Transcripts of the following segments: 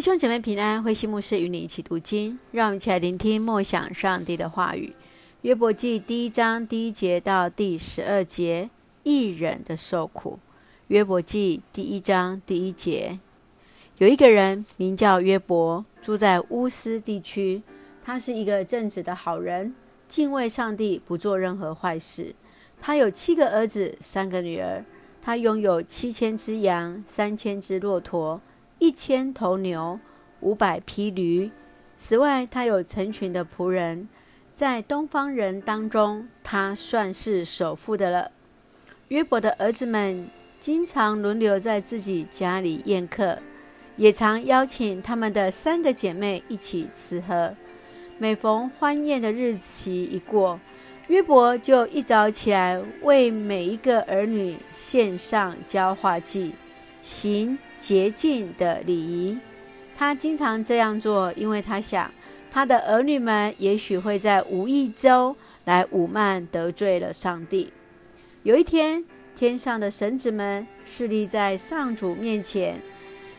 弟兄姐妹平安，慧馨牧师与你一起读经，让我们一起来聆听默想上帝的话语。约伯记第一章第一节到第十二节，一人的受苦。约伯记第一章第一节，有一个人名叫约伯，住在乌斯地区，他是一个正直的好人，敬畏上帝，不做任何坏事。他有七个儿子，三个女儿，他拥有七千只羊，三千只骆驼。一千头牛，五百匹驴。此外，他有成群的仆人，在东方人当中，他算是首富的了。约伯的儿子们经常轮流在自己家里宴客，也常邀请他们的三个姐妹一起吃喝。每逢欢宴的日期一过，约伯就一早起来为每一个儿女献上交化祭。行洁净的礼仪，他经常这样做，因为他想，他的儿女们也许会在无意中来舞慢得罪了上帝。有一天，天上的神子们侍立在上主面前，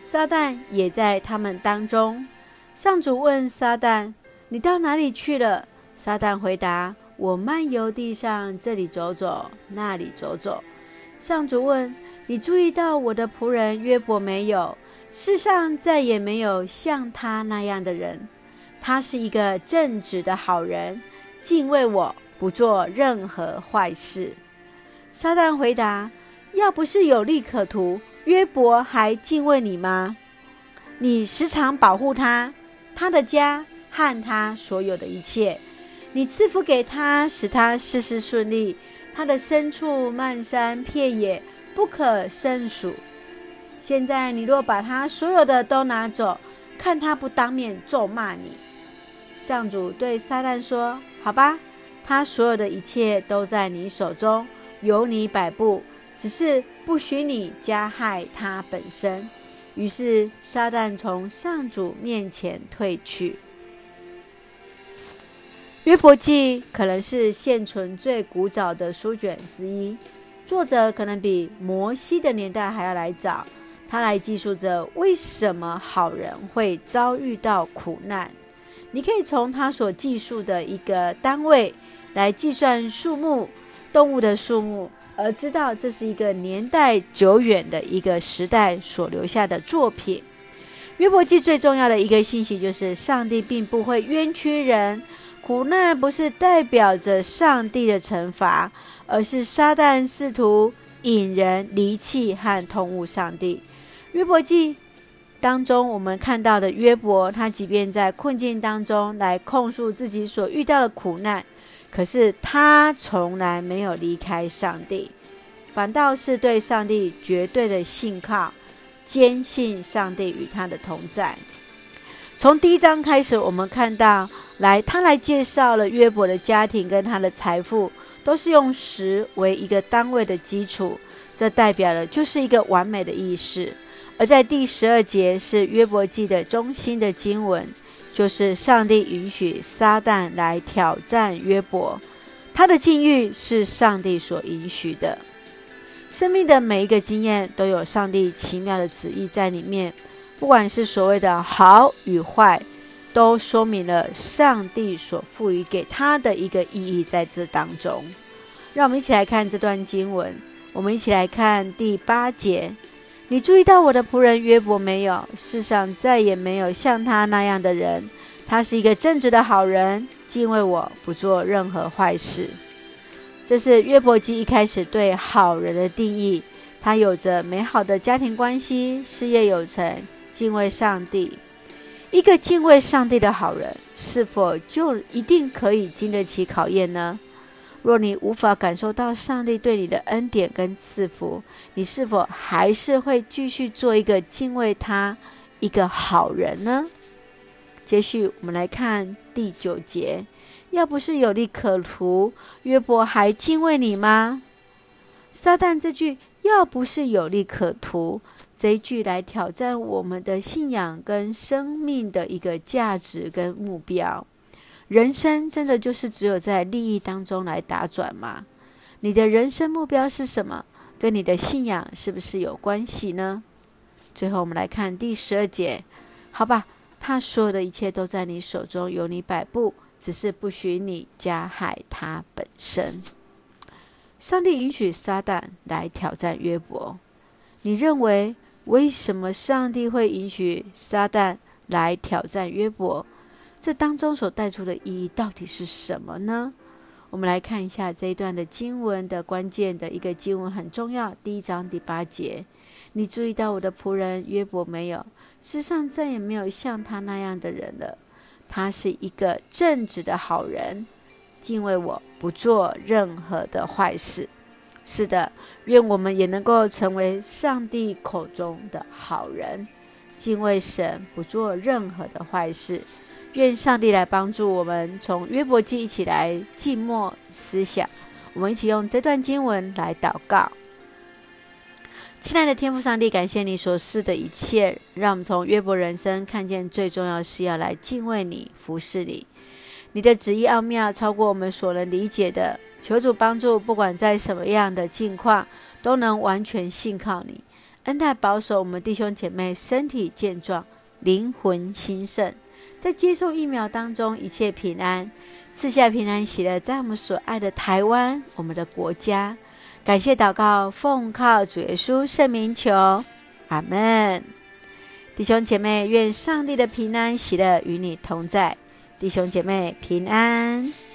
撒旦也在他们当中。上主问撒旦：“你到哪里去了？”撒旦回答：“我漫游地上，这里走走，那里走走。”上主问：“你注意到我的仆人约伯没有？世上再也没有像他那样的人。他是一个正直的好人，敬畏我，不做任何坏事。”撒旦回答：“要不是有利可图，约伯还敬畏你吗？你时常保护他，他的家和他所有的一切，你赐福给他，使他事事顺利。”他的牲畜漫山遍野，不可胜数。现在你若把他所有的都拿走，看他不当面咒骂你。上主对撒旦说：“好吧，他所有的一切都在你手中，由你摆布，只是不许你加害他本身。”于是撒旦从上主面前退去。约伯记可能是现存最古早的书卷之一，作者可能比摩西的年代还要来早。他来记述着为什么好人会遭遇到苦难。你可以从他所记述的一个单位来计算数目动物的数目，而知道这是一个年代久远的一个时代所留下的作品。约伯记最重要的一个信息就是，上帝并不会冤屈人。苦难不是代表着上帝的惩罚，而是撒旦试图引人离弃和痛恶上帝。约伯记当中，我们看到的约伯，他即便在困境当中来控诉自己所遇到的苦难，可是他从来没有离开上帝，反倒是对上帝绝对的信靠，坚信上帝与他的同在。从第一章开始，我们看到，来他来介绍了约伯的家庭跟他的财富，都是用十为一个单位的基础，这代表了就是一个完美的意识。而在第十二节是约伯记的中心的经文，就是上帝允许撒旦来挑战约伯，他的境遇是上帝所允许的。生命的每一个经验都有上帝奇妙的旨意在里面。不管是所谓的好与坏，都说明了上帝所赋予给他的一个意义在这当中。让我们一起来看这段经文。我们一起来看第八节：你注意到我的仆人约伯没有？世上再也没有像他那样的人。他是一个正直的好人，敬畏我，不做任何坏事。这是约伯记一开始对好人的定义。他有着美好的家庭关系，事业有成。敬畏上帝，一个敬畏上帝的好人，是否就一定可以经得起考验呢？若你无法感受到上帝对你的恩典跟赐福，你是否还是会继续做一个敬畏他、一个好人呢？接续，我们来看第九节：要不是有利可图，约伯还敬畏你吗？撒旦这句。要不是有利可图，这一句来挑战我们的信仰跟生命的一个价值跟目标。人生真的就是只有在利益当中来打转吗？你的人生目标是什么？跟你的信仰是不是有关系呢？最后我们来看第十二节：好吧，他所有的一切都在你手中，由你摆布，只是不许你加害他本身。上帝允许撒旦来挑战约伯，你认为为什么上帝会允许撒旦来挑战约伯？这当中所带出的意义到底是什么呢？我们来看一下这一段的经文的关键的一个经文很重要，第一章第八节。你注意到我的仆人约伯没有？世上再也没有像他那样的人了。他是一个正直的好人，敬畏我，不做任何的坏事。是的，愿我们也能够成为上帝口中的好人，敬畏神，不做任何的坏事。愿上帝来帮助我们，从约伯记一起来静默思想。我们一起用这段经文来祷告。亲爱的天父上帝，感谢你所赐的一切，让我们从约伯人生看见最重要是要来敬畏你、服侍你。你的旨意奥妙，超过我们所能理解的。求主帮助，不管在什么样的境况，都能完全信靠你。恩待保守我们弟兄姐妹身体健壮，灵魂兴盛。在接受疫苗当中，一切平安，赐下平安喜乐，在我们所爱的台湾，我们的国家，感谢祷告，奉靠主耶稣圣名求，阿门。弟兄姐妹，愿上帝的平安喜乐与你同在，弟兄姐妹平安。